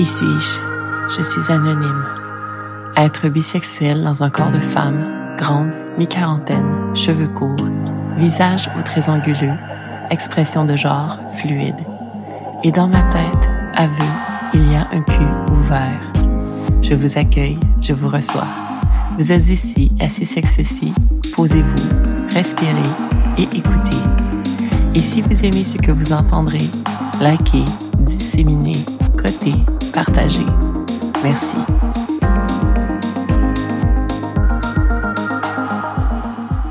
Qui suis-je? Je suis anonyme. Être bisexuel dans un corps de femme, grande, mi-quarantaine, cheveux courts, visage aux traits anguleux, expression de genre fluide. Et dans ma tête, aveu, il y a un cul ouvert. Je vous accueille, je vous reçois. Vous êtes ici, assis sexe-ci, posez-vous, respirez et écoutez. Et si vous aimez ce que vous entendrez, likez, disséminez, cotez, partagez. Merci.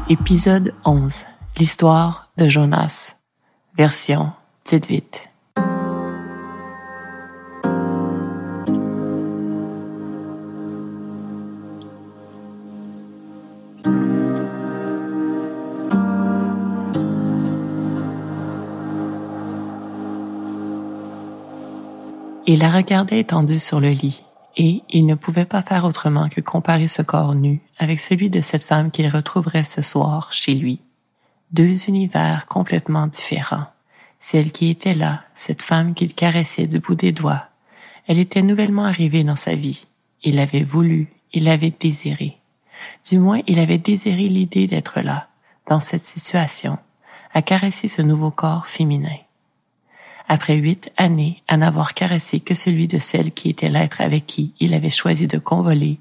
Épisode 11. L'histoire de Jonas. Version 18. Il la regardait étendue sur le lit, et il ne pouvait pas faire autrement que comparer ce corps nu avec celui de cette femme qu'il retrouverait ce soir chez lui. Deux univers complètement différents. Celle qui était là, cette femme qu'il caressait du bout des doigts, elle était nouvellement arrivée dans sa vie. Il l'avait voulu, il l'avait désiré. Du moins, il avait désiré l'idée d'être là, dans cette situation, à caresser ce nouveau corps féminin après huit années à n'avoir caressé que celui de celle qui était l'être avec qui il avait choisi de convoler,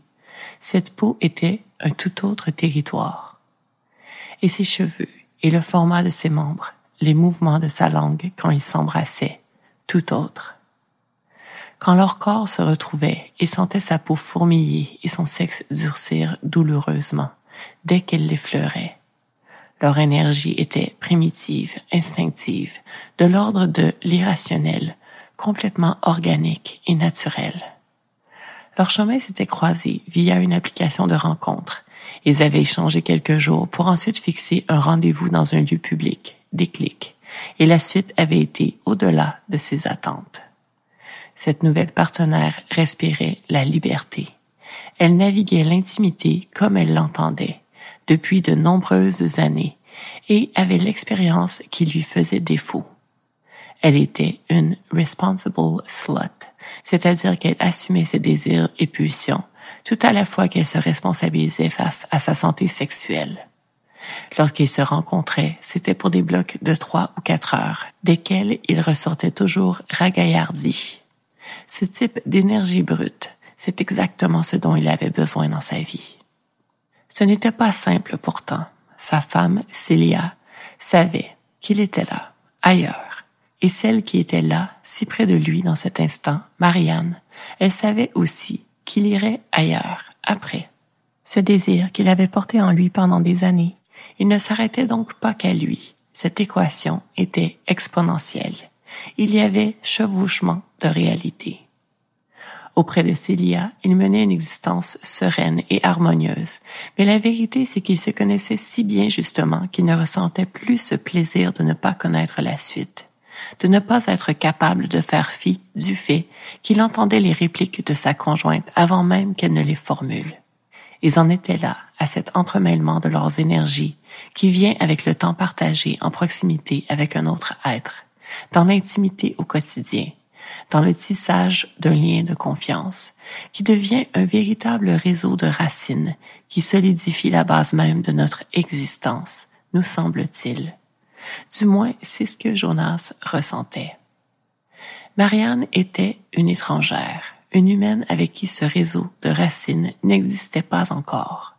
cette peau était un tout autre territoire. Et ses cheveux, et le format de ses membres, les mouvements de sa langue quand ils s'embrassaient, tout autre. Quand leur corps se retrouvait, il sentait sa peau fourmiller et son sexe durcir douloureusement dès qu'elle l'effleurait. Leur énergie était primitive, instinctive, de l'ordre de l'irrationnel, complètement organique et naturel. Leur chemin s'était croisé via une application de rencontre. Ils avaient échangé quelques jours pour ensuite fixer un rendez-vous dans un lieu public, déclic, et la suite avait été au-delà de ses attentes. Cette nouvelle partenaire respirait la liberté. Elle naviguait l'intimité comme elle l'entendait, depuis de nombreuses années et avait l'expérience qui lui faisait défaut. Elle était une responsible slut, c'est-à-dire qu'elle assumait ses désirs et pulsions, tout à la fois qu'elle se responsabilisait face à sa santé sexuelle. Lorsqu'ils se rencontraient, c'était pour des blocs de trois ou quatre heures, desquels il ressortait toujours ragaillardi. Ce type d'énergie brute, c'est exactement ce dont il avait besoin dans sa vie. Ce n'était pas simple pourtant. Sa femme, Célia, savait qu'il était là, ailleurs. Et celle qui était là, si près de lui dans cet instant, Marianne, elle savait aussi qu'il irait ailleurs, après. Ce désir qu'il avait porté en lui pendant des années, il ne s'arrêtait donc pas qu'à lui. Cette équation était exponentielle. Il y avait chevauchement de réalité. Auprès de Célia, il menait une existence sereine et harmonieuse. Mais la vérité, c'est qu'il se connaissait si bien justement qu'il ne ressentait plus ce plaisir de ne pas connaître la suite, de ne pas être capable de faire fi du fait qu'il entendait les répliques de sa conjointe avant même qu'elle ne les formule. Ils en étaient là, à cet entremêlement de leurs énergies qui vient avec le temps partagé en proximité avec un autre être, dans l'intimité au quotidien, dans le tissage d'un lien de confiance, qui devient un véritable réseau de racines qui solidifie la base même de notre existence, nous semble-t-il. Du moins, c'est ce que Jonas ressentait. Marianne était une étrangère, une humaine avec qui ce réseau de racines n'existait pas encore.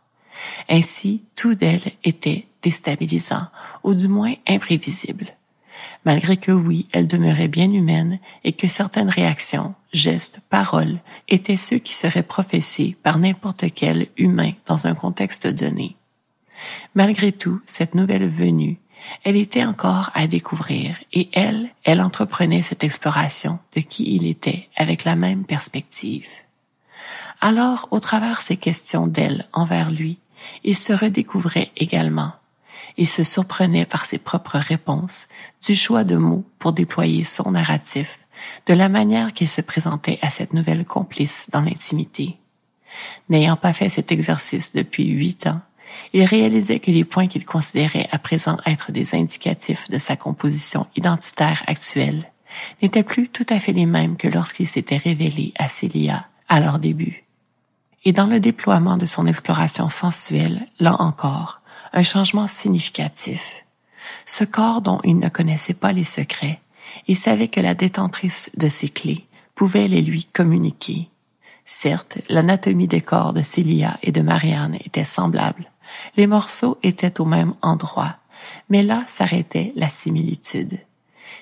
Ainsi, tout d'elle était déstabilisant, ou du moins imprévisible malgré que oui, elle demeurait bien humaine et que certaines réactions, gestes, paroles étaient ceux qui seraient professés par n'importe quel humain dans un contexte donné. Malgré tout, cette nouvelle venue, elle était encore à découvrir et elle, elle entreprenait cette exploration de qui il était avec la même perspective. Alors, au travers ces questions d'elle envers lui, il se redécouvrait également il se surprenait par ses propres réponses, du choix de mots pour déployer son narratif, de la manière qu'il se présentait à cette nouvelle complice dans l'intimité. N'ayant pas fait cet exercice depuis huit ans, il réalisait que les points qu'il considérait à présent être des indicatifs de sa composition identitaire actuelle n'étaient plus tout à fait les mêmes que lorsqu'il s'était révélé à Célia à leur début. Et dans le déploiement de son exploration sensuelle, là encore, un changement significatif. Ce corps dont il ne connaissait pas les secrets, il savait que la détentrice de ses clés pouvait les lui communiquer. Certes, l'anatomie des corps de Célia et de Marianne était semblable. Les morceaux étaient au même endroit, mais là s'arrêtait la similitude.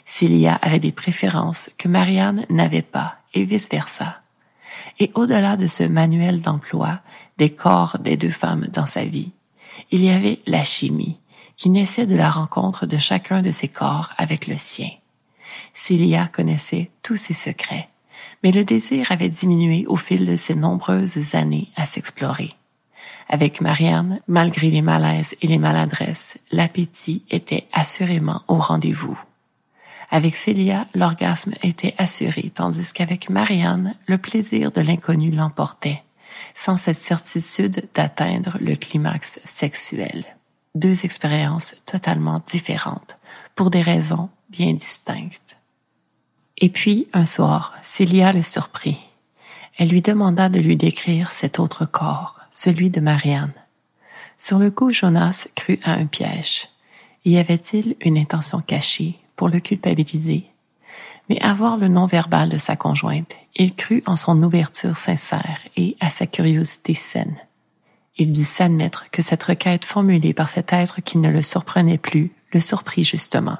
Célia avait des préférences que Marianne n'avait pas, et vice-versa. Et au-delà de ce manuel d'emploi des corps des deux femmes dans sa vie, il y avait la chimie, qui naissait de la rencontre de chacun de ses corps avec le sien. Célia connaissait tous ses secrets, mais le désir avait diminué au fil de ses nombreuses années à s'explorer. Avec Marianne, malgré les malaises et les maladresses, l'appétit était assurément au rendez-vous. Avec Célia, l'orgasme était assuré, tandis qu'avec Marianne, le plaisir de l'inconnu l'emportait, sans cette certitude d'atteindre le climax sexuel. Deux expériences totalement différentes, pour des raisons bien distinctes. Et puis, un soir, Célia le surprit. Elle lui demanda de lui décrire cet autre corps celui de Marianne. Sur le coup, Jonas crut à un piège. Y avait-il une intention cachée pour le culpabiliser? Mais à voir le nom verbal de sa conjointe, il crut en son ouverture sincère et à sa curiosité saine. Il dut s'admettre que cette requête formulée par cet être qui ne le surprenait plus le surprit justement.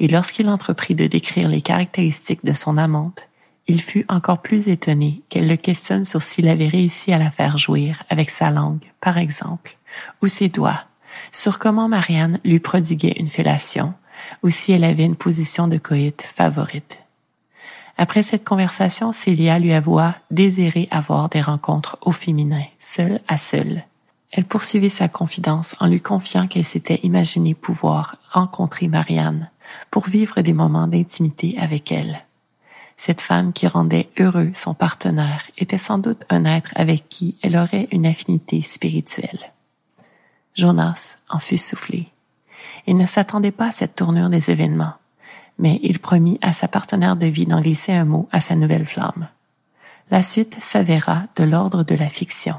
Et lorsqu'il entreprit de décrire les caractéristiques de son amante, il fut encore plus étonné qu'elle le questionne sur s'il avait réussi à la faire jouir avec sa langue, par exemple, ou ses doigts, sur comment Marianne lui prodiguait une fellation, ou si elle avait une position de coït favorite. Après cette conversation, Célia lui avoua désirer avoir des rencontres au féminin, seule à seule. Elle poursuivit sa confidence en lui confiant qu'elle s'était imaginé pouvoir rencontrer Marianne pour vivre des moments d'intimité avec elle. Cette femme qui rendait heureux son partenaire était sans doute un être avec qui elle aurait une affinité spirituelle. Jonas en fut soufflé. Il ne s'attendait pas à cette tournure des événements, mais il promit à sa partenaire de vie d'en glisser un mot à sa nouvelle flamme. La suite s'avéra de l'ordre de la fiction.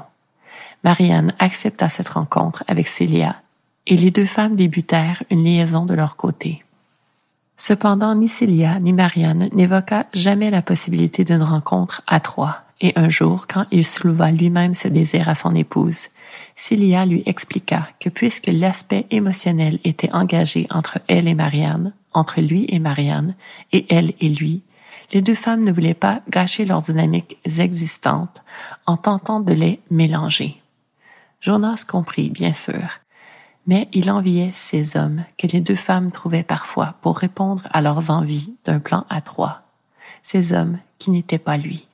Marianne accepta cette rencontre avec Célia et les deux femmes débutèrent une liaison de leur côté. Cependant, ni Célia ni Marianne n'évoqua jamais la possibilité d'une rencontre à trois, et un jour, quand il souleva lui-même ce désir à son épouse, Célia lui expliqua que puisque l'aspect émotionnel était engagé entre elle et Marianne, entre lui et Marianne, et elle et lui, les deux femmes ne voulaient pas gâcher leurs dynamiques existantes en tentant de les mélanger. Jonas comprit, bien sûr, mais il enviait ces hommes que les deux femmes trouvaient parfois pour répondre à leurs envies d'un plan à trois, ces hommes qui n'étaient pas lui.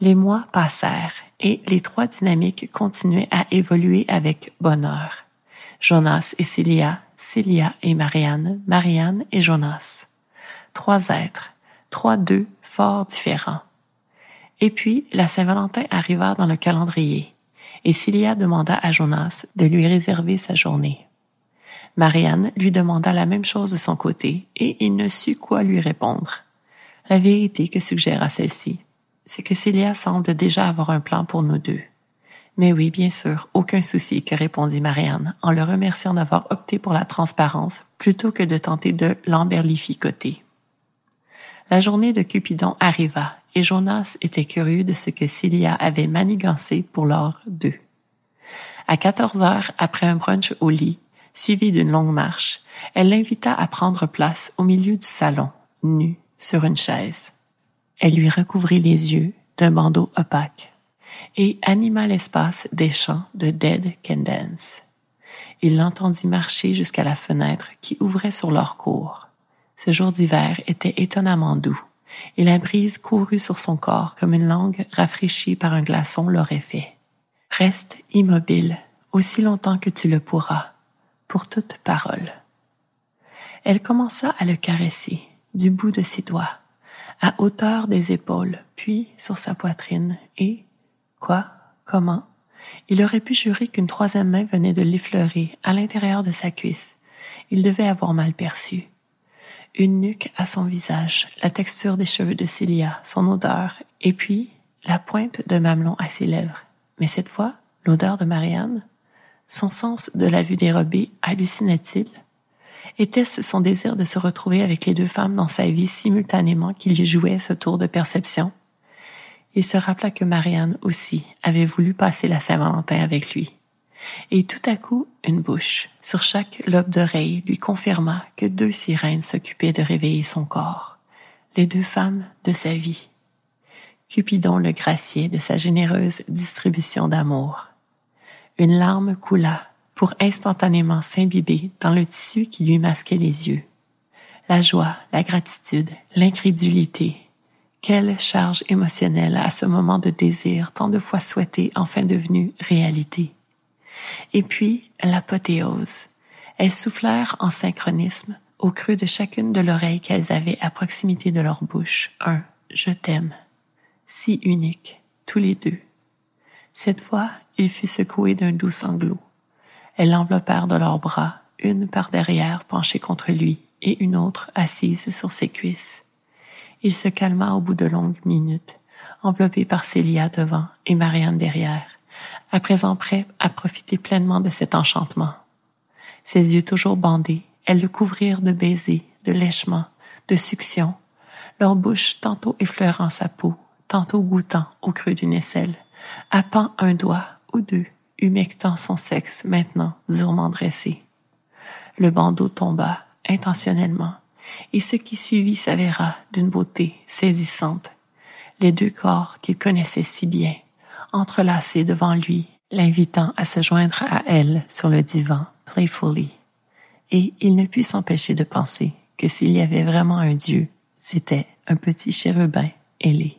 Les mois passèrent et les trois dynamiques continuaient à évoluer avec bonheur. Jonas et Célia, Célia et Marianne, Marianne et Jonas. Trois êtres, trois d'eux fort différents. Et puis, la Saint-Valentin arriva dans le calendrier et Cilia demanda à Jonas de lui réserver sa journée. Marianne lui demanda la même chose de son côté, et il ne sut quoi lui répondre. La vérité que suggéra celle-ci, c'est que Cilia semble déjà avoir un plan pour nous deux. Mais oui, bien sûr, aucun souci, que répondit Marianne, en le remerciant d'avoir opté pour la transparence plutôt que de tenter de l'emberlificoter. La journée de Cupidon arriva et Jonas était curieux de ce que Cilia avait manigancé pour l'heure d'eux. À quatorze heures, après un brunch au lit, suivi d'une longue marche, elle l'invita à prendre place au milieu du salon, nu, sur une chaise. Elle lui recouvrit les yeux d'un bandeau opaque et anima l'espace des chants de Dead Can Dance. Il l'entendit marcher jusqu'à la fenêtre qui ouvrait sur leur cour. Ce jour d'hiver était étonnamment doux et la brise courut sur son corps comme une langue rafraîchie par un glaçon l'aurait fait. Reste immobile aussi longtemps que tu le pourras, pour toute parole. Elle commença à le caresser du bout de ses doigts, à hauteur des épaules, puis sur sa poitrine, et, quoi, comment, il aurait pu jurer qu'une troisième main venait de l'effleurer à l'intérieur de sa cuisse. Il devait avoir mal perçu. une nuque à son visage, la texture des cheveux de Célia, son odeur, et puis la pointe de mamelon à ses lèvres. Mais cette fois, l'odeur de Marianne? Son sens de la vue dérobée hallucinait-il? Était-ce son désir de se retrouver avec les deux femmes dans sa vie simultanément qu'il jouait ce tour de perception Il se rappela que Marianne aussi avait voulu passer la Saint-Valentin avec lui. Et tout à coup, une bouche, sur chaque lobe d'oreille, lui confirma que deux sirènes s'occupaient de réveiller son corps, les deux femmes de sa vie. Cupidon le graciait de sa généreuse distribution d'amour. Une larme coula pour instantanément s'imbiber dans le tissu qui lui masquait les yeux. La joie, la gratitude, l'incrédulité. Quelle charge émotionnelle à ce moment de désir tant de fois souhaité enfin devenu réalité. Et puis, l'apothéose. Elles soufflèrent en synchronisme au creux de chacune de l'oreille qu'elles avaient à proximité de leur bouche un je t'aime, si unique, tous les deux. Cette fois, il fut secoué d'un doux sanglot. Elles l'enveloppèrent de leurs bras, une par derrière penchée contre lui et une autre assise sur ses cuisses. Il se calma au bout de longues minutes, enveloppé par Célia devant et Marianne derrière à présent prêt à profiter pleinement de cet enchantement. Ses yeux toujours bandés, elles le couvrirent de baisers, de lèchements, de suctions, leur bouche tantôt effleurant sa peau, tantôt goûtant au creux d'une aisselle, appant un doigt ou deux, humectant son sexe maintenant durement dressé. Le bandeau tomba intentionnellement, et ce qui suivit s'avéra d'une beauté saisissante. Les deux corps qu'il connaissait si bien, entrelacés devant lui, l'invitant à se joindre à elle sur le divan, playfully. Et il ne put s'empêcher de penser que s'il y avait vraiment un Dieu, c'était un petit chérubin ailé.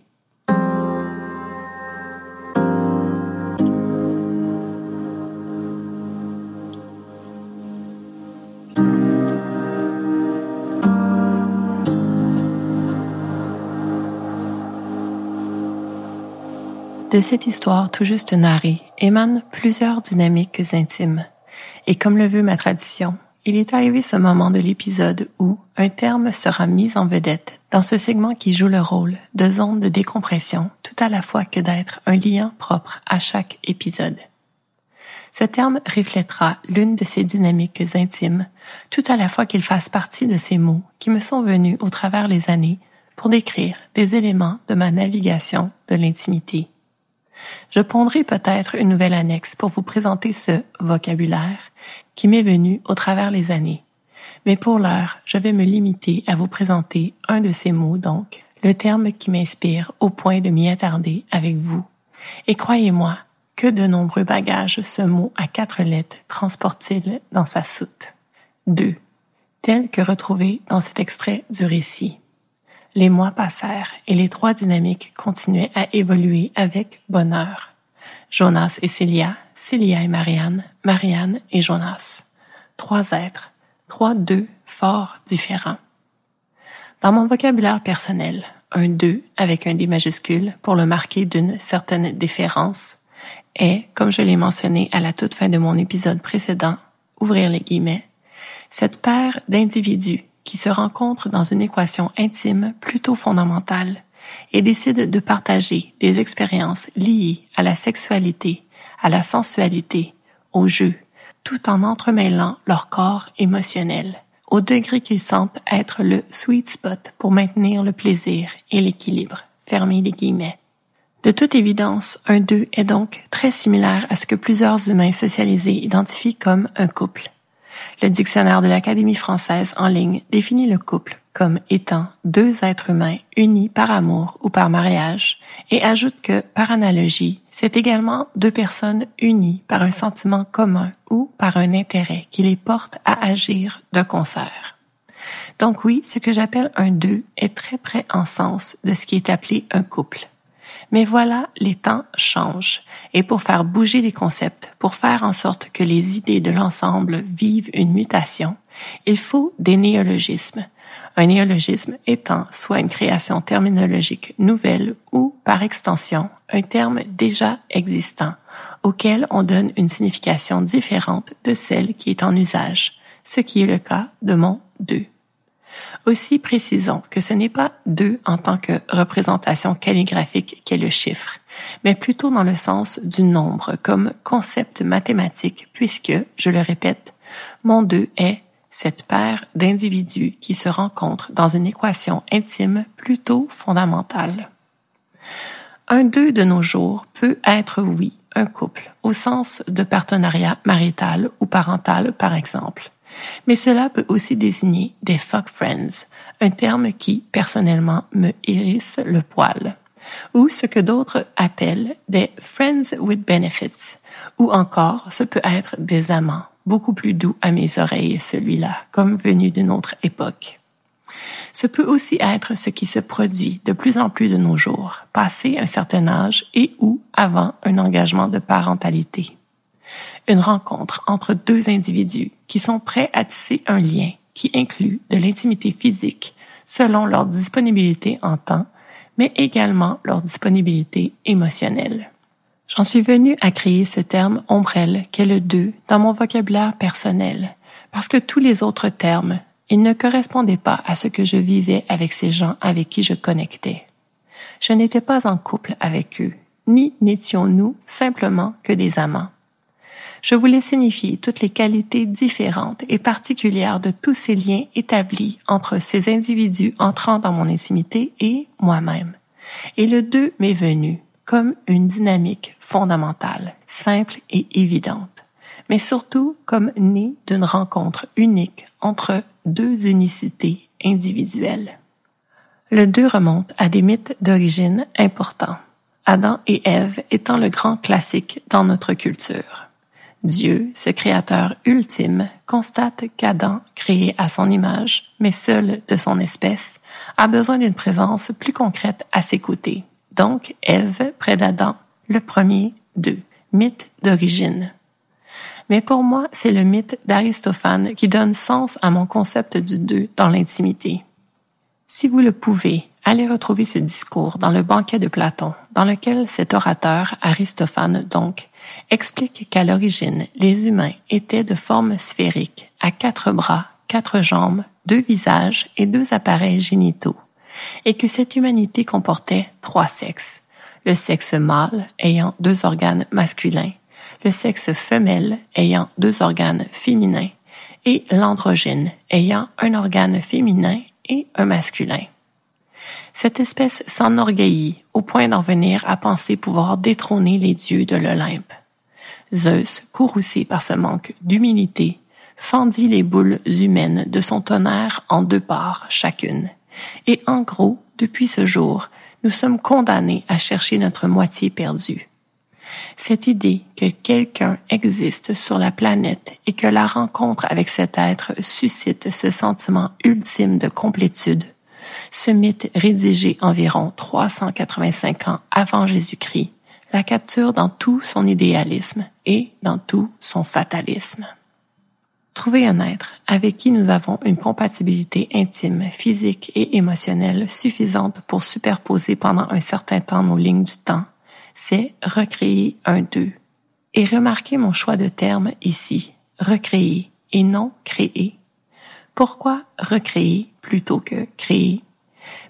De cette histoire tout juste narrée émanent plusieurs dynamiques intimes. Et comme le veut ma tradition, il est arrivé ce moment de l'épisode où un terme sera mis en vedette dans ce segment qui joue le rôle de zone de décompression tout à la fois que d'être un lien propre à chaque épisode. Ce terme reflètera l'une de ces dynamiques intimes tout à la fois qu'il fasse partie de ces mots qui me sont venus au travers les années pour décrire des éléments de ma navigation de l'intimité je pondrai peut-être une nouvelle annexe pour vous présenter ce vocabulaire qui m'est venu au travers les années. Mais pour l'heure, je vais me limiter à vous présenter un de ces mots, donc, le terme qui m'inspire au point de m'y attarder avec vous. Et croyez-moi, que de nombreux bagages ce mot à quatre lettres transporte-t-il dans sa soute. 2. Tel que retrouvé dans cet extrait du récit. Les mois passèrent et les trois dynamiques continuaient à évoluer avec bonheur. Jonas et Célia, Célia et Marianne, Marianne et Jonas. Trois êtres, trois deux fort différents. Dans mon vocabulaire personnel, un deux avec un D majuscule pour le marquer d'une certaine déférence est, comme je l'ai mentionné à la toute fin de mon épisode précédent, ouvrir les guillemets, cette paire d'individus qui se rencontrent dans une équation intime plutôt fondamentale et décident de partager des expériences liées à la sexualité, à la sensualité, au jeu, tout en entremêlant leur corps émotionnel, au degré qu'ils sentent être le sweet spot pour maintenir le plaisir et l'équilibre. Fermez les guillemets. De toute évidence, un deux est donc très similaire à ce que plusieurs humains socialisés identifient comme un couple. Le dictionnaire de l'Académie française en ligne définit le couple comme étant deux êtres humains unis par amour ou par mariage et ajoute que, par analogie, c'est également deux personnes unies par un sentiment commun ou par un intérêt qui les porte à agir de concert. Donc oui, ce que j'appelle un deux est très près en sens de ce qui est appelé un couple. Mais voilà, les temps changent. Et pour faire bouger les concepts, pour faire en sorte que les idées de l'ensemble vivent une mutation, il faut des néologismes. Un néologisme étant soit une création terminologique nouvelle ou, par extension, un terme déjà existant, auquel on donne une signification différente de celle qui est en usage, ce qui est le cas de mon deux. Aussi précisons que ce n'est pas deux en tant que représentation calligraphique qu'est le chiffre, mais plutôt dans le sens du nombre comme concept mathématique puisque, je le répète, mon deux est cette paire d'individus qui se rencontrent dans une équation intime plutôt fondamentale. Un deux de nos jours peut être, oui, un couple, au sens de partenariat marital ou parental, par exemple. Mais cela peut aussi désigner des fuck friends, un terme qui, personnellement, me hérisse le poil. Ou ce que d'autres appellent des friends with benefits. Ou encore, ce peut être des amants, beaucoup plus doux à mes oreilles celui-là, comme venu d'une autre époque. Ce peut aussi être ce qui se produit de plus en plus de nos jours, passé un certain âge et ou avant un engagement de parentalité. Une rencontre entre deux individus qui sont prêts à tisser un lien qui inclut de l'intimité physique selon leur disponibilité en temps, mais également leur disponibilité émotionnelle. J'en suis venue à créer ce terme ombrelle qu'est le deux dans mon vocabulaire personnel, parce que tous les autres termes, ils ne correspondaient pas à ce que je vivais avec ces gens avec qui je connectais. Je n'étais pas en couple avec eux, ni n'étions-nous simplement que des amants. Je voulais signifier toutes les qualités différentes et particulières de tous ces liens établis entre ces individus entrant dans mon intimité et moi-même. Et le deux m'est venu comme une dynamique fondamentale, simple et évidente, mais surtout comme née d'une rencontre unique entre deux unicités individuelles. Le deux remonte à des mythes d'origine importants, Adam et Ève étant le grand classique dans notre culture. Dieu, ce créateur ultime, constate qu'Adam, créé à son image, mais seul de son espèce, a besoin d'une présence plus concrète à ses côtés, donc Ève près d'Adam, le premier d'eux, mythe d'origine. Mais pour moi, c'est le mythe d'Aristophane qui donne sens à mon concept du deux dans l'intimité. Si vous le pouvez, allez retrouver ce discours dans le banquet de Platon, dans lequel cet orateur, Aristophane donc, explique qu'à l'origine, les humains étaient de forme sphérique, à quatre bras, quatre jambes, deux visages et deux appareils génitaux et que cette humanité comportait trois sexes. Le sexe mâle ayant deux organes masculins, le sexe femelle ayant deux organes féminins et l'androgyne ayant un organe féminin et un masculin. Cette espèce s'enorgueillit au point d'en venir à penser pouvoir détrôner les dieux de l'Olympe. Zeus, courroucé par ce manque d'humilité, fendit les boules humaines de son tonnerre en deux parts chacune, et en gros, depuis ce jour, nous sommes condamnés à chercher notre moitié perdue. Cette idée que quelqu'un existe sur la planète et que la rencontre avec cet être suscite ce sentiment ultime de complétude, ce mythe rédigé environ 385 ans avant Jésus-Christ, la capture dans tout son idéalisme et dans tout son fatalisme. Trouver un être avec qui nous avons une compatibilité intime, physique et émotionnelle suffisante pour superposer pendant un certain temps nos lignes du temps, c'est recréer un deux. Et remarquez mon choix de terme ici, recréer et non créer. Pourquoi recréer plutôt que créer?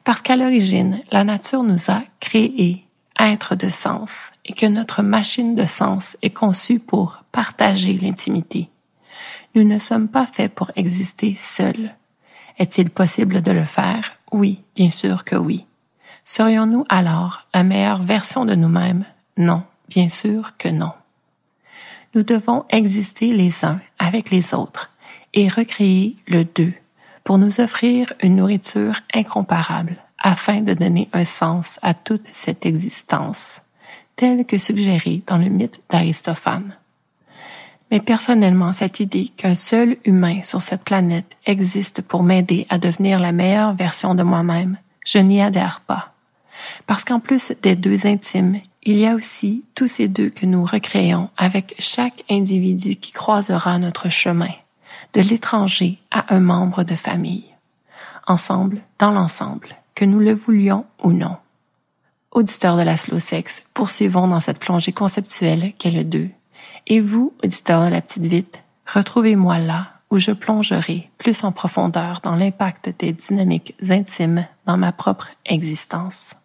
Parce qu'à l'origine, la nature nous a créés, être de sens, et que notre machine de sens est conçue pour partager l'intimité nous ne sommes pas faits pour exister seuls. Est-il possible de le faire? Oui, bien sûr que oui. Serions-nous alors la meilleure version de nous-mêmes? Non, bien sûr que non. Nous devons exister les uns avec les autres et recréer le deux pour nous offrir une nourriture incomparable afin de donner un sens à toute cette existence, telle que suggérée dans le mythe d'Aristophane. Mais personnellement, cette idée qu'un seul humain sur cette planète existe pour m'aider à devenir la meilleure version de moi-même, je n'y adhère pas. Parce qu'en plus des deux intimes, il y a aussi tous ces deux que nous recréons avec chaque individu qui croisera notre chemin, de l'étranger à un membre de famille. Ensemble, dans l'ensemble, que nous le voulions ou non. Auditeurs de la slow sex, poursuivons dans cette plongée conceptuelle qu'est le deux et vous, auditeur de la petite vite, retrouvez-moi là où je plongerai plus en profondeur dans l'impact des dynamiques intimes dans ma propre existence.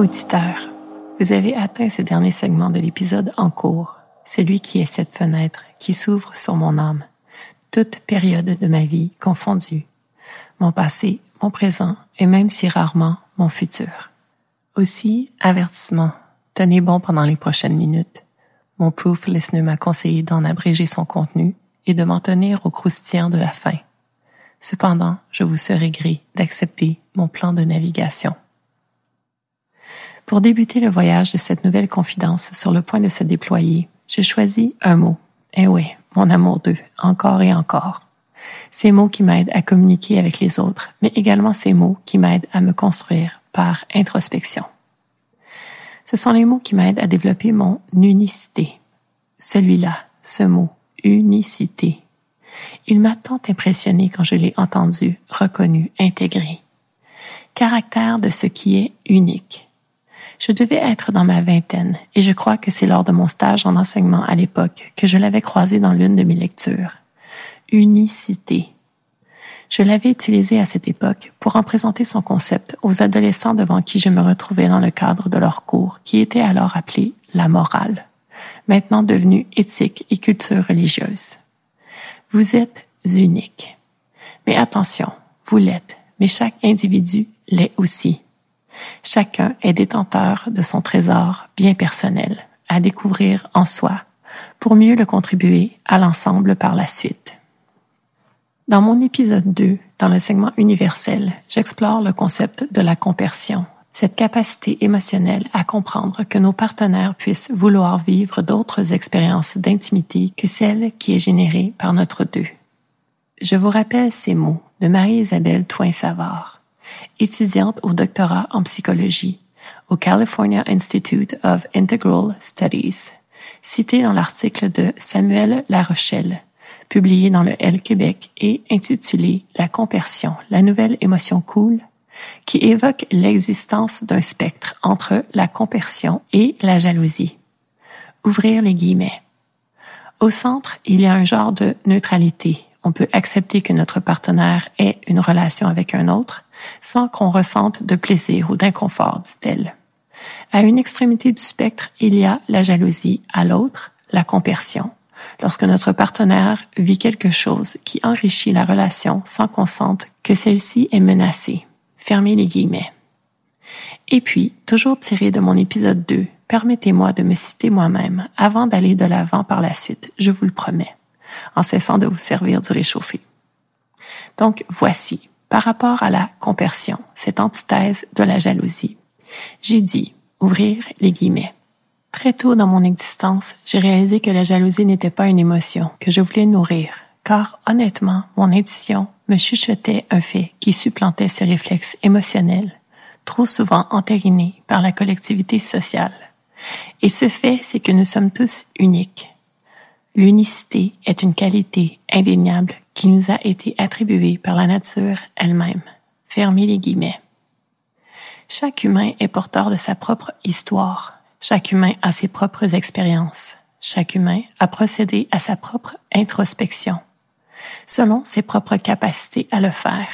Auditeur, vous avez atteint ce dernier segment de l'épisode en cours, celui qui est cette fenêtre qui s'ouvre sur mon âme, toute période de ma vie confondue, mon passé, mon présent et même si rarement mon futur. Aussi, avertissement, tenez bon pendant les prochaines minutes. Mon proof listener m'a conseillé d'en abréger son contenu et de m'en tenir au croustillant de la fin. Cependant, je vous serai gré d'accepter mon plan de navigation. Pour débuter le voyage de cette nouvelle confidence sur le point de se déployer, j'ai choisi un mot. Eh oui, mon amour d'eux, encore et encore. Ces mots qui m'aident à communiquer avec les autres, mais également ces mots qui m'aident à me construire par introspection. Ce sont les mots qui m'aident à développer mon unicité. Celui-là, ce mot, unicité. Il m'a tant impressionné quand je l'ai entendu, reconnu, intégré. Caractère de ce qui est unique. Je devais être dans ma vingtaine et je crois que c'est lors de mon stage en enseignement à l'époque que je l'avais croisé dans l'une de mes lectures. Unicité. Je l'avais utilisé à cette époque pour en présenter son concept aux adolescents devant qui je me retrouvais dans le cadre de leur cours qui était alors appelé la morale, maintenant devenu éthique et culture religieuse. Vous êtes unique. Mais attention, vous l'êtes, mais chaque individu l'est aussi. Chacun est détenteur de son trésor bien personnel à découvrir en soi pour mieux le contribuer à l'ensemble par la suite. Dans mon épisode 2, dans le segment universel, j'explore le concept de la compersion, cette capacité émotionnelle à comprendre que nos partenaires puissent vouloir vivre d'autres expériences d'intimité que celles qui est générée par notre deux. Je vous rappelle ces mots de Marie-Isabelle Toin-Savard étudiante au doctorat en psychologie au California Institute of Integral Studies, citée dans l'article de Samuel Larochelle, publié dans le L Québec et intitulé La compersion, la nouvelle émotion cool, qui évoque l'existence d'un spectre entre la compersion et la jalousie. Ouvrir les guillemets. Au centre, il y a un genre de neutralité. On peut accepter que notre partenaire ait une relation avec un autre, sans qu'on ressente de plaisir ou d'inconfort, dit-elle. À une extrémité du spectre, il y a la jalousie, à l'autre, la compersion. Lorsque notre partenaire vit quelque chose qui enrichit la relation sans qu'on sente que celle-ci est menacée. Fermez les guillemets. Et puis, toujours tiré de mon épisode 2, permettez-moi de me citer moi-même avant d'aller de l'avant par la suite, je vous le promets, en cessant de vous servir du réchauffé. Donc, voici, par rapport à la compersion, cette antithèse de la jalousie. J'ai dit, ouvrir les guillemets. Très tôt dans mon existence, j'ai réalisé que la jalousie n'était pas une émotion que je voulais nourrir, car honnêtement, mon intuition me chuchotait un fait qui supplantait ce réflexe émotionnel, trop souvent entériné par la collectivité sociale. Et ce fait, c'est que nous sommes tous uniques. L'unicité est une qualité indéniable qui nous a été attribuée par la nature elle-même. Fermez les guillemets. Chaque humain est porteur de sa propre histoire. Chaque humain a ses propres expériences. Chaque humain a procédé à sa propre introspection, selon ses propres capacités à le faire,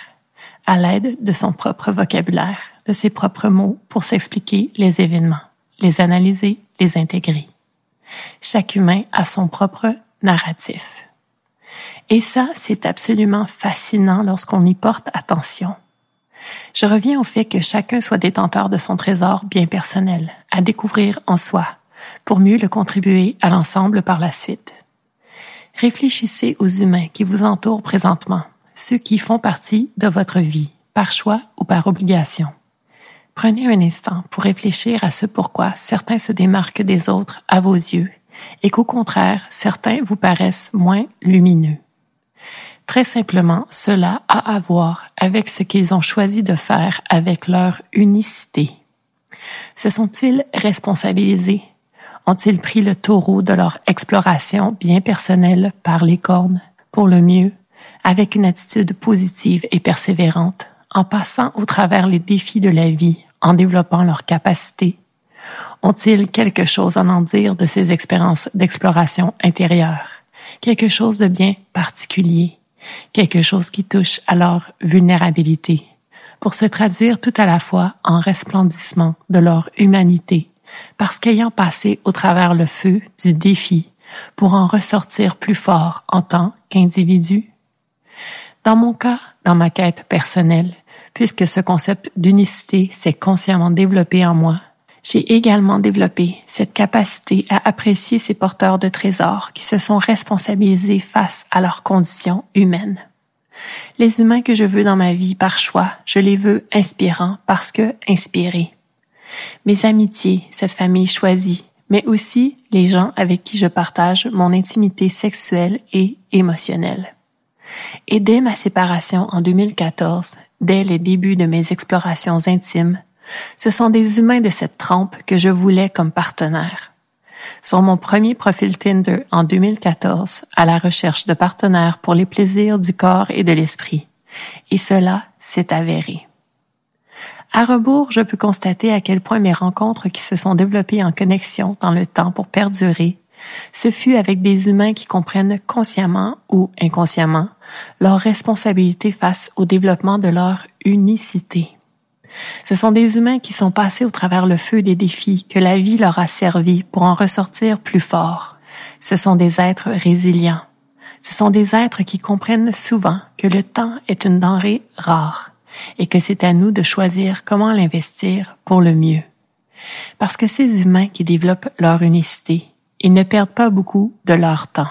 à l'aide de son propre vocabulaire, de ses propres mots pour s'expliquer les événements, les analyser, les intégrer. Chaque humain a son propre narratif. Et ça, c'est absolument fascinant lorsqu'on y porte attention. Je reviens au fait que chacun soit détenteur de son trésor bien personnel, à découvrir en soi, pour mieux le contribuer à l'ensemble par la suite. Réfléchissez aux humains qui vous entourent présentement, ceux qui font partie de votre vie, par choix ou par obligation. Prenez un instant pour réfléchir à ce pourquoi certains se démarquent des autres à vos yeux et qu'au contraire, certains vous paraissent moins lumineux. Très simplement, cela a à voir avec ce qu'ils ont choisi de faire avec leur unicité. Se sont-ils responsabilisés? Ont-ils pris le taureau de leur exploration bien personnelle par les cornes? Pour le mieux, avec une attitude positive et persévérante, en passant au travers les défis de la vie, en développant leurs capacités, ont-ils quelque chose à en dire de ces expériences d'exploration intérieure? Quelque chose de bien particulier? Quelque chose qui touche à leur vulnérabilité? Pour se traduire tout à la fois en resplendissement de leur humanité, parce qu'ayant passé au travers le feu du défi, pour en ressortir plus fort en tant qu'individu? Dans mon cas, dans ma quête personnelle, puisque ce concept d'unicité s'est consciemment développé en moi, j'ai également développé cette capacité à apprécier ces porteurs de trésors qui se sont responsabilisés face à leurs conditions humaines. Les humains que je veux dans ma vie par choix, je les veux inspirants parce que inspirés. Mes amitiés, cette famille choisie, mais aussi les gens avec qui je partage mon intimité sexuelle et émotionnelle. Et dès ma séparation en 2014, dès les débuts de mes explorations intimes, ce sont des humains de cette trempe que je voulais comme partenaires. Sur mon premier profil Tinder en 2014, à la recherche de partenaires pour les plaisirs du corps et de l'esprit. Et cela s'est avéré. À rebours, je peux constater à quel point mes rencontres qui se sont développées en connexion dans le temps pour perdurer, ce fut avec des humains qui comprennent consciemment ou inconsciemment leur responsabilité face au développement de leur unicité. Ce sont des humains qui sont passés au travers le feu des défis que la vie leur a servi pour en ressortir plus forts. Ce sont des êtres résilients. Ce sont des êtres qui comprennent souvent que le temps est une denrée rare et que c'est à nous de choisir comment l'investir pour le mieux. Parce que ces humains qui développent leur unicité, ils ne perdent pas beaucoup de leur temps.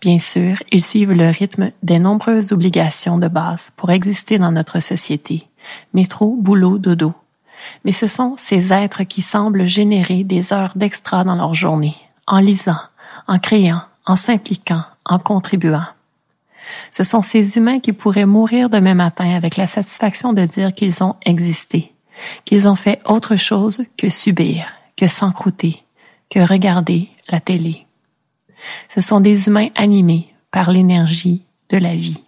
Bien sûr, ils suivent le rythme des nombreuses obligations de base pour exister dans notre société, métro, boulot, dodo. Mais ce sont ces êtres qui semblent générer des heures d'extra dans leur journée, en lisant, en créant, en s'impliquant, en contribuant. Ce sont ces humains qui pourraient mourir demain matin avec la satisfaction de dire qu'ils ont existé, qu'ils ont fait autre chose que subir, que s'encrouter, que regarder la télé. Ce sont des humains animés par l'énergie de la vie.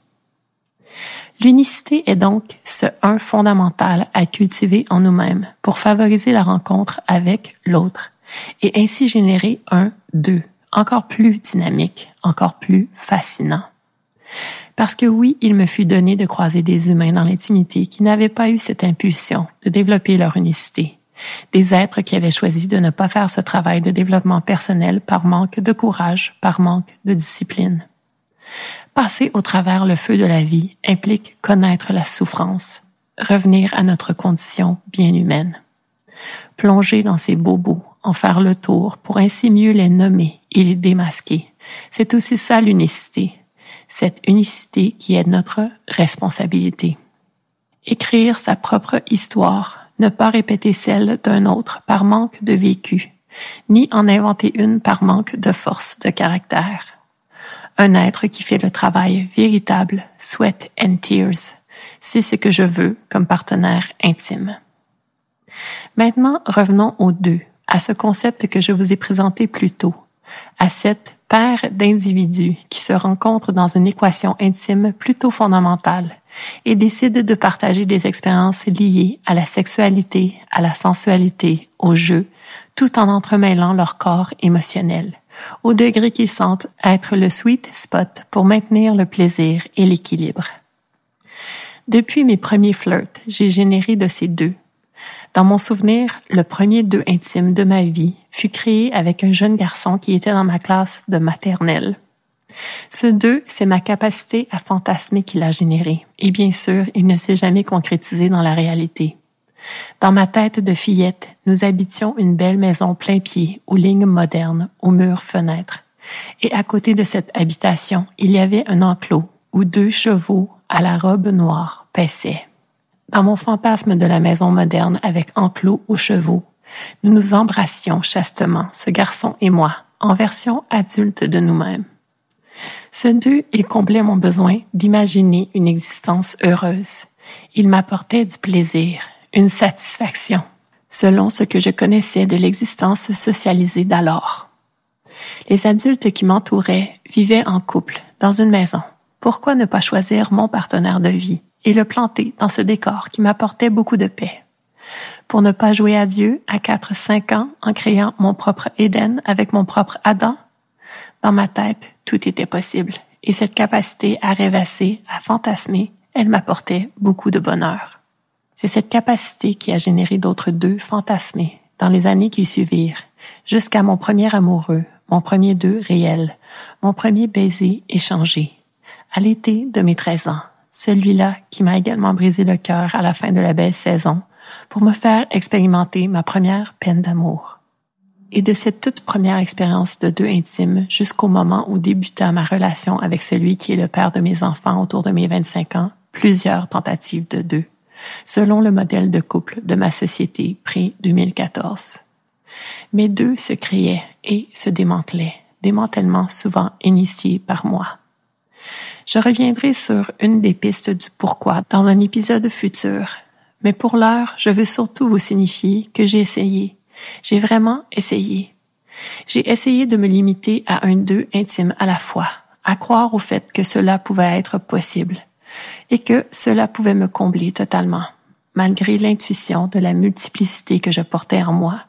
L'unicité est donc ce un fondamental à cultiver en nous-mêmes pour favoriser la rencontre avec l'autre et ainsi générer un deux encore plus dynamique, encore plus fascinant. Parce que oui, il me fut donné de croiser des humains dans l'intimité qui n'avaient pas eu cette impulsion de développer leur unicité, des êtres qui avaient choisi de ne pas faire ce travail de développement personnel par manque de courage, par manque de discipline. Passer au travers le feu de la vie implique connaître la souffrance, revenir à notre condition bien humaine. Plonger dans ces bobos, en faire le tour pour ainsi mieux les nommer et les démasquer. C'est aussi ça l'unicité. Cette unicité qui est notre responsabilité. Écrire sa propre histoire, ne pas répéter celle d'un autre par manque de vécu, ni en inventer une par manque de force de caractère un être qui fait le travail véritable, sweat and tears. C'est ce que je veux comme partenaire intime. Maintenant, revenons aux deux, à ce concept que je vous ai présenté plus tôt, à cette paire d'individus qui se rencontrent dans une équation intime plutôt fondamentale et décident de partager des expériences liées à la sexualité, à la sensualité, au jeu, tout en entremêlant leur corps émotionnel au degré qu'ils sentent être le sweet spot pour maintenir le plaisir et l'équilibre. Depuis mes premiers flirts, j'ai généré de ces deux. Dans mon souvenir, le premier deux intime de ma vie fut créé avec un jeune garçon qui était dans ma classe de maternelle. Ce deux, c'est ma capacité à fantasmer qu'il a généré. Et bien sûr, il ne s'est jamais concrétisé dans la réalité. Dans ma tête de fillette, nous habitions une belle maison plein pied, aux lignes modernes, aux murs fenêtres. Et à côté de cette habitation, il y avait un enclos où deux chevaux à la robe noire paissaient. Dans mon fantasme de la maison moderne avec enclos aux chevaux, nous nous embrassions chastement, ce garçon et moi, en version adulte de nous-mêmes. Ce deux, il comblait mon besoin d'imaginer une existence heureuse. Il m'apportait du plaisir, une satisfaction, selon ce que je connaissais de l'existence socialisée d'alors. Les adultes qui m'entouraient vivaient en couple, dans une maison. Pourquoi ne pas choisir mon partenaire de vie et le planter dans ce décor qui m'apportait beaucoup de paix? Pour ne pas jouer à Dieu à 4-5 ans en créant mon propre Éden avec mon propre Adam? Dans ma tête, tout était possible et cette capacité à rêvasser, à fantasmer, elle m'apportait beaucoup de bonheur. C'est cette capacité qui a généré d'autres deux fantasmés dans les années qui suivirent, jusqu'à mon premier amoureux, mon premier deux réel, mon premier baiser échangé, à l'été de mes 13 ans, celui-là qui m'a également brisé le cœur à la fin de la belle saison, pour me faire expérimenter ma première peine d'amour. Et de cette toute première expérience de deux intimes jusqu'au moment où débuta ma relation avec celui qui est le père de mes enfants autour de mes 25 ans, plusieurs tentatives de deux, selon le modèle de couple de ma société pré-2014. Mes deux se créaient et se démantelaient, démantèlement souvent initié par moi. Je reviendrai sur une des pistes du pourquoi dans un épisode futur, mais pour l'heure, je veux surtout vous signifier que j'ai essayé. J'ai vraiment essayé. J'ai essayé de me limiter à un deux intime à la fois, à croire au fait que cela pouvait être possible et que cela pouvait me combler totalement, malgré l'intuition de la multiplicité que je portais en moi,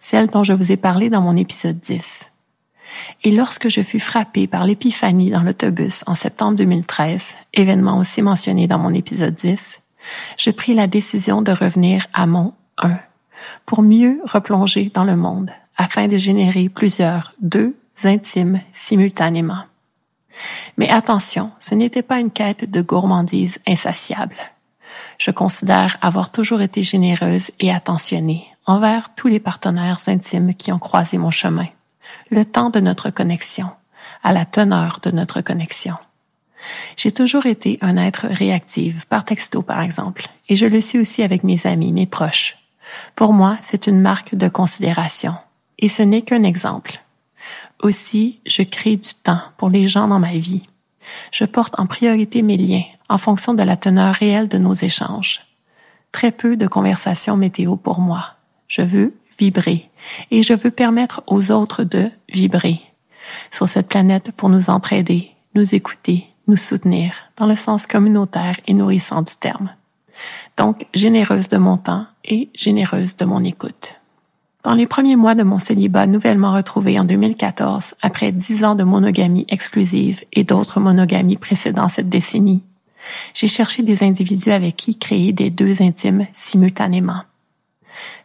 celle dont je vous ai parlé dans mon épisode 10. Et lorsque je fus frappée par l'épiphanie dans l'autobus en septembre 2013, événement aussi mentionné dans mon épisode 10, je pris la décision de revenir à mon 1 pour mieux replonger dans le monde afin de générer plusieurs deux intimes simultanément. Mais attention, ce n'était pas une quête de gourmandise insatiable. Je considère avoir toujours été généreuse et attentionnée envers tous les partenaires intimes qui ont croisé mon chemin, le temps de notre connexion, à la teneur de notre connexion. J'ai toujours été un être réactif, par texto par exemple, et je le suis aussi avec mes amis, mes proches. Pour moi, c'est une marque de considération, et ce n'est qu'un exemple. Aussi, je crée du temps pour les gens dans ma vie. Je porte en priorité mes liens en fonction de la teneur réelle de nos échanges. Très peu de conversations météo pour moi. Je veux vibrer et je veux permettre aux autres de vibrer sur cette planète pour nous entraider, nous écouter, nous soutenir dans le sens communautaire et nourrissant du terme. Donc, généreuse de mon temps et généreuse de mon écoute. Dans les premiers mois de mon célibat nouvellement retrouvé en 2014, après dix ans de monogamie exclusive et d'autres monogamies précédant cette décennie, j'ai cherché des individus avec qui créer des deux intimes simultanément.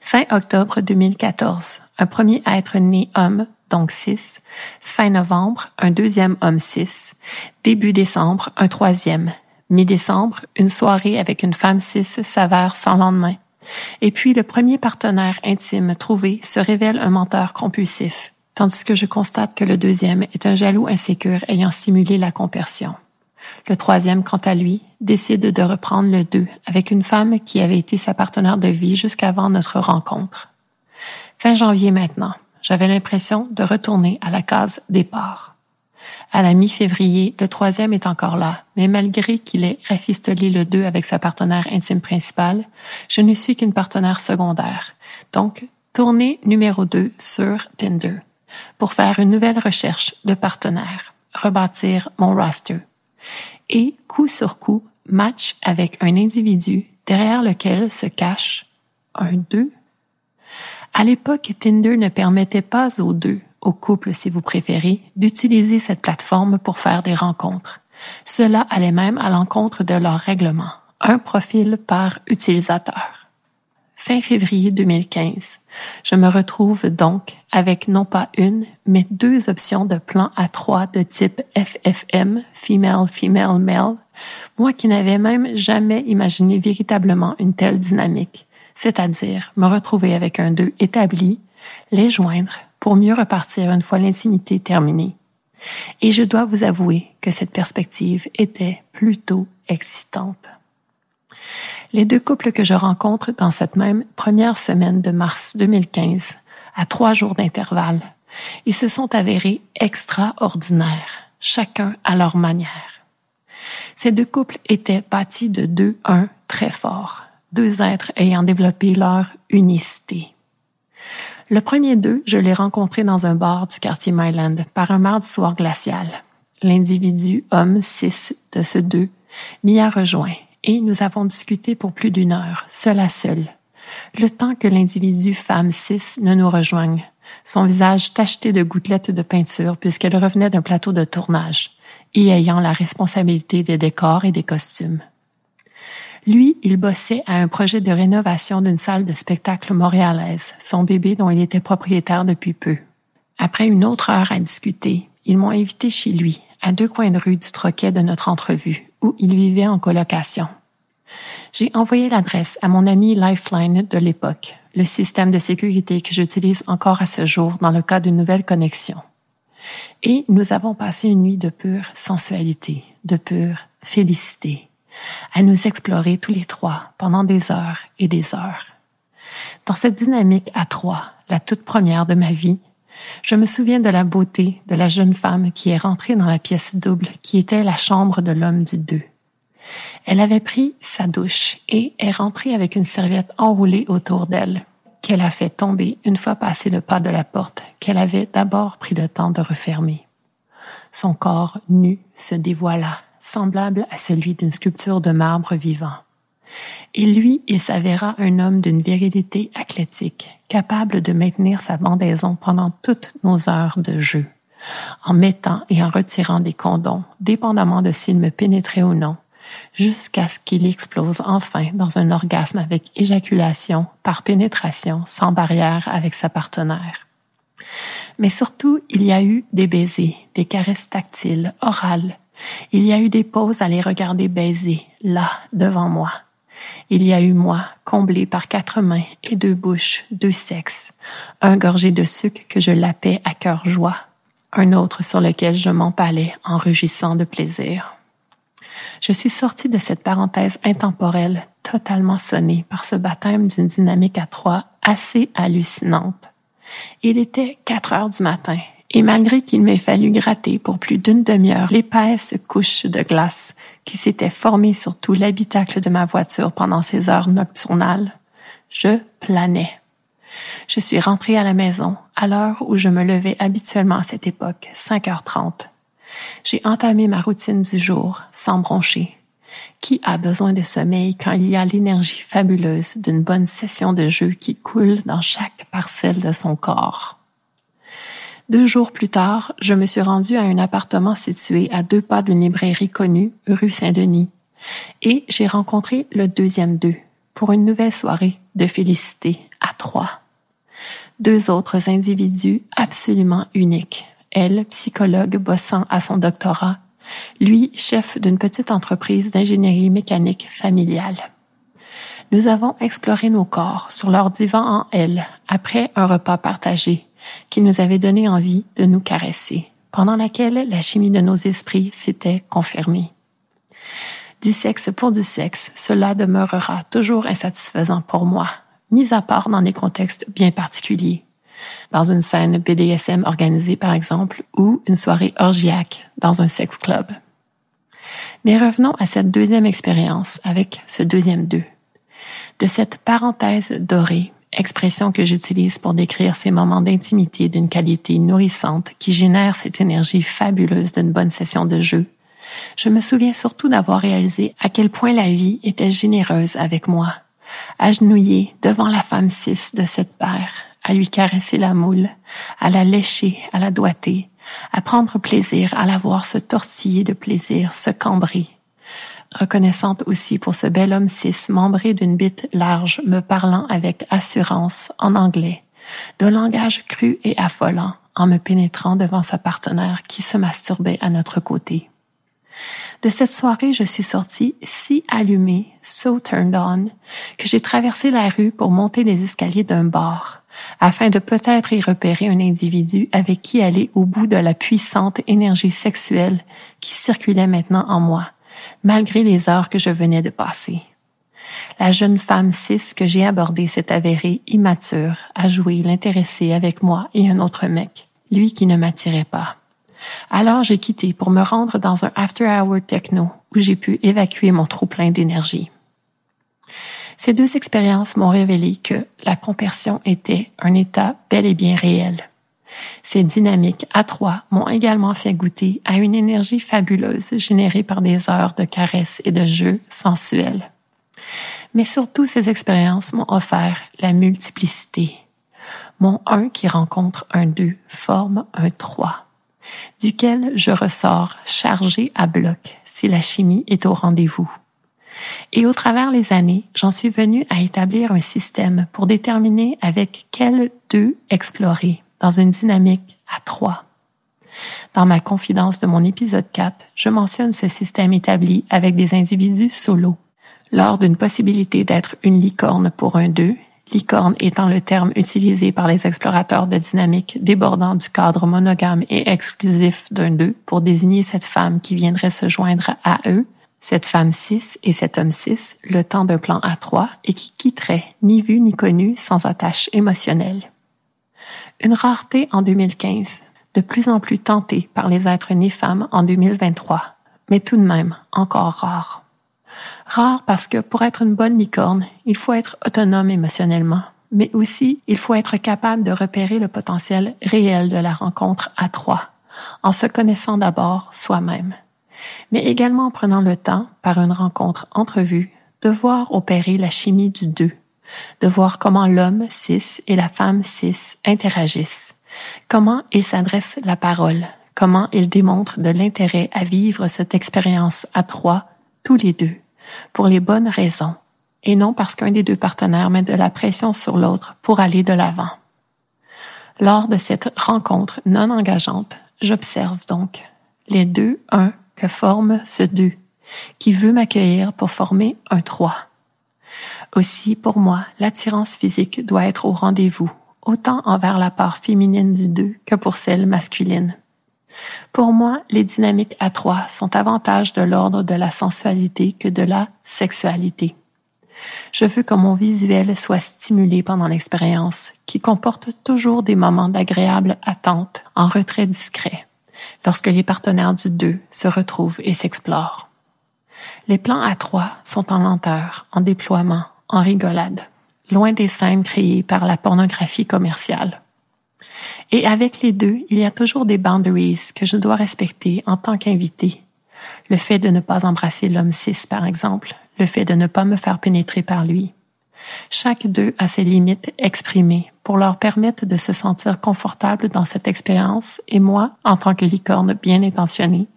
Fin octobre 2014, un premier être né homme donc 6. Fin novembre, un deuxième homme 6. Début décembre, un troisième. Mi-décembre, une soirée avec une femme 6 s'avère sans lendemain. Et puis le premier partenaire intime trouvé se révèle un menteur compulsif, tandis que je constate que le deuxième est un jaloux insécure ayant simulé la compersion. Le troisième, quant à lui, décide de reprendre le deux avec une femme qui avait été sa partenaire de vie jusqu'avant notre rencontre. Fin janvier maintenant j'avais l'impression de retourner à la case départ. À la mi-février, le troisième est encore là, mais malgré qu'il ait rafistolé le deux avec sa partenaire intime principale, je ne suis qu'une partenaire secondaire. Donc, tournée numéro deux sur Tinder pour faire une nouvelle recherche de partenaire, rebâtir mon roster. Et, coup sur coup, match avec un individu derrière lequel se cache un deux à l'époque, Tinder ne permettait pas aux deux, aux couples si vous préférez, d'utiliser cette plateforme pour faire des rencontres. Cela allait même à l'encontre de leur règlement, un profil par utilisateur. Fin février 2015, je me retrouve donc avec non pas une, mais deux options de plan à trois de type FFM, Female Female Male, moi qui n'avais même jamais imaginé véritablement une telle dynamique c'est-à-dire me retrouver avec un d'eux établi, les joindre pour mieux repartir une fois l'intimité terminée. Et je dois vous avouer que cette perspective était plutôt excitante. Les deux couples que je rencontre dans cette même première semaine de mars 2015, à trois jours d'intervalle, ils se sont avérés extraordinaires, chacun à leur manière. Ces deux couples étaient bâtis de deux uns très forts, deux êtres ayant développé leur unicité. Le premier d'eux, je l'ai rencontré dans un bar du quartier Myland par un mardi soir glacial. L'individu homme 6 de ce deux m'y a rejoint et nous avons discuté pour plus d'une heure, seul à seul. Le temps que l'individu femme 6 ne nous rejoigne, son visage tacheté de gouttelettes de peinture puisqu'elle revenait d'un plateau de tournage et ayant la responsabilité des décors et des costumes. Lui, il bossait à un projet de rénovation d'une salle de spectacle montréalaise, son bébé dont il était propriétaire depuis peu. Après une autre heure à discuter, ils m'ont invité chez lui, à deux coins de rue du troquet de notre entrevue, où il vivait en colocation. J'ai envoyé l'adresse à mon ami Lifeline de l'époque, le système de sécurité que j'utilise encore à ce jour dans le cas d'une nouvelle connexion. Et nous avons passé une nuit de pure sensualité, de pure félicité, à nous explorer tous les trois pendant des heures et des heures. Dans cette dynamique à trois, la toute première de ma vie, je me souviens de la beauté de la jeune femme qui est rentrée dans la pièce double qui était la chambre de l'homme du deux. Elle avait pris sa douche et est rentrée avec une serviette enroulée autour d'elle, qu'elle a fait tomber une fois passé le pas de la porte qu'elle avait d'abord pris le temps de refermer. Son corps nu se dévoila, semblable à celui d'une sculpture de marbre vivant. Et lui, il s'avéra un homme d'une virilité athlétique, capable de maintenir sa bandaison pendant toutes nos heures de jeu, en mettant et en retirant des condoms, dépendamment de s'il me pénétrait ou non, jusqu'à ce qu'il explose enfin dans un orgasme avec éjaculation par pénétration sans barrière avec sa partenaire. Mais surtout, il y a eu des baisers, des caresses tactiles, orales. Il y a eu des pauses à les regarder baiser, là, devant moi. Il y a eu moi, comblé par quatre mains et deux bouches, deux sexes, un gorgé de sucre que je lapais à cœur joie, un autre sur lequel je m'empalais en rugissant de plaisir. Je suis sortie de cette parenthèse intemporelle totalement sonnée par ce baptême d'une dynamique à trois assez hallucinante. Il était quatre heures du matin et malgré qu'il m'ait fallu gratter pour plus d'une demi-heure l'épaisse couche de glace qui s'était formée sur tout l'habitacle de ma voiture pendant ces heures nocturnales, je planais. Je suis rentrée à la maison à l'heure où je me levais habituellement à cette époque, 5h30. J'ai entamé ma routine du jour sans broncher. Qui a besoin de sommeil quand il y a l'énergie fabuleuse d'une bonne session de jeu qui coule dans chaque parcelle de son corps? Deux jours plus tard, je me suis rendue à un appartement situé à deux pas d'une librairie connue, rue Saint-Denis, et j'ai rencontré le deuxième d'eux pour une nouvelle soirée de félicité à trois. Deux autres individus absolument uniques. Elle, psychologue bossant à son doctorat, lui, chef d'une petite entreprise d'ingénierie mécanique familiale. Nous avons exploré nos corps sur leur divan en L après un repas partagé qui nous avait donné envie de nous caresser, pendant laquelle la chimie de nos esprits s'était confirmée. Du sexe pour du sexe, cela demeurera toujours insatisfaisant pour moi, mis à part dans des contextes bien particuliers. Dans une scène BDSM organisée, par exemple, ou une soirée orgiaque dans un sex club. Mais revenons à cette deuxième expérience avec ce deuxième deux. De cette parenthèse dorée expression que j'utilise pour décrire ces moments d'intimité d'une qualité nourrissante qui génère cette énergie fabuleuse d'une bonne session de jeu. Je me souviens surtout d'avoir réalisé à quel point la vie était généreuse avec moi, agenouillée devant la femme cis de cette paire, à lui caresser la moule, à la lécher, à la doiter, à prendre plaisir à la voir se tortiller de plaisir, se cambrer, reconnaissante aussi pour ce bel homme cis membré d'une bite large me parlant avec assurance en anglais, d'un langage cru et affolant en me pénétrant devant sa partenaire qui se masturbait à notre côté. De cette soirée, je suis sortie si allumée, so turned on, que j'ai traversé la rue pour monter les escaliers d'un bar, afin de peut-être y repérer un individu avec qui aller au bout de la puissante énergie sexuelle qui circulait maintenant en moi, malgré les heures que je venais de passer. La jeune femme cis que j'ai abordée s'est avérée immature à jouer l'intéressé avec moi et un autre mec, lui qui ne m'attirait pas. Alors j'ai quitté pour me rendre dans un after-hour techno où j'ai pu évacuer mon trop plein d'énergie. Ces deux expériences m'ont révélé que la compersion était un état bel et bien réel. Ces dynamiques à trois m'ont également fait goûter à une énergie fabuleuse générée par des heures de caresses et de jeux sensuels. Mais surtout, ces expériences m'ont offert la multiplicité. Mon 1 qui rencontre un 2 forme un 3, duquel je ressors chargé à bloc si la chimie est au rendez-vous. Et au travers les années, j'en suis venu à établir un système pour déterminer avec quel deux explorer dans une dynamique à trois. Dans ma confidence de mon épisode 4, je mentionne ce système établi avec des individus solo. Lors d'une possibilité d'être une licorne pour un deux, licorne étant le terme utilisé par les explorateurs de dynamique débordant du cadre monogame et exclusif d'un deux pour désigner cette femme qui viendrait se joindre à eux, cette femme 6 et cet homme 6 le temps d'un plan à trois et qui quitterait ni vu ni connu sans attache émotionnelle. Une rareté en 2015, de plus en plus tentée par les êtres nés femmes en 2023, mais tout de même encore rare. Rare parce que pour être une bonne licorne, il faut être autonome émotionnellement, mais aussi il faut être capable de repérer le potentiel réel de la rencontre à trois, en se connaissant d'abord soi-même mais également en prenant le temps, par une rencontre entrevue, de voir opérer la chimie du deux, de voir comment l'homme cis et la femme cis interagissent, comment ils s'adressent la parole, comment ils démontrent de l'intérêt à vivre cette expérience à trois, tous les deux, pour les bonnes raisons, et non parce qu'un des deux partenaires met de la pression sur l'autre pour aller de l'avant. Lors de cette rencontre non engageante, j'observe donc les deux un que forme ce deux, qui veut m'accueillir pour former un trois. Aussi, pour moi, l'attirance physique doit être au rendez-vous, autant envers la part féminine du deux que pour celle masculine. Pour moi, les dynamiques à trois sont davantage de l'ordre de la sensualité que de la sexualité. Je veux que mon visuel soit stimulé pendant l'expérience, qui comporte toujours des moments d'agréable attente en retrait discret lorsque les partenaires du deux se retrouvent et s'explorent. Les plans à trois sont en lenteur, en déploiement, en rigolade, loin des scènes créées par la pornographie commerciale. Et avec les deux, il y a toujours des boundaries que je dois respecter en tant qu'invité. Le fait de ne pas embrasser l'homme cis, par exemple, le fait de ne pas me faire pénétrer par lui, chaque d'eux a ses limites exprimées pour leur permettre de se sentir confortable dans cette expérience et moi, en tant que licorne bien intentionnée,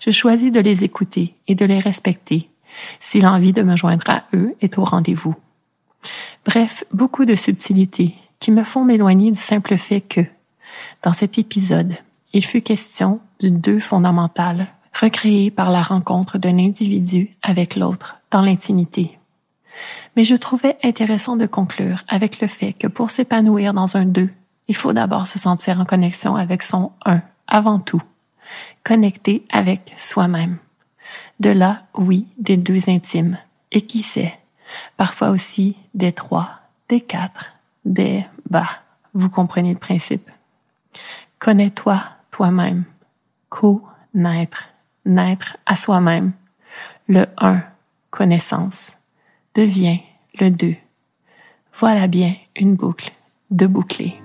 je choisis de les écouter et de les respecter si l'envie de me joindre à eux est au rendez-vous. Bref, beaucoup de subtilités qui me font m'éloigner du simple fait que, dans cet épisode, il fut question du deux fondamental recréé par la rencontre d'un individu avec l'autre dans l'intimité mais je trouvais intéressant de conclure avec le fait que pour s'épanouir dans un deux, il faut d'abord se sentir en connexion avec son un avant tout, connecté avec soi-même. De là, oui, des deux intimes, et qui sait, parfois aussi des trois, des quatre, des bah, vous comprenez le principe? Connais-toi toi-même, co-naître, naître à soi-même, le un, connaissance. Devient le deux. Voilà bien une boucle de boucler.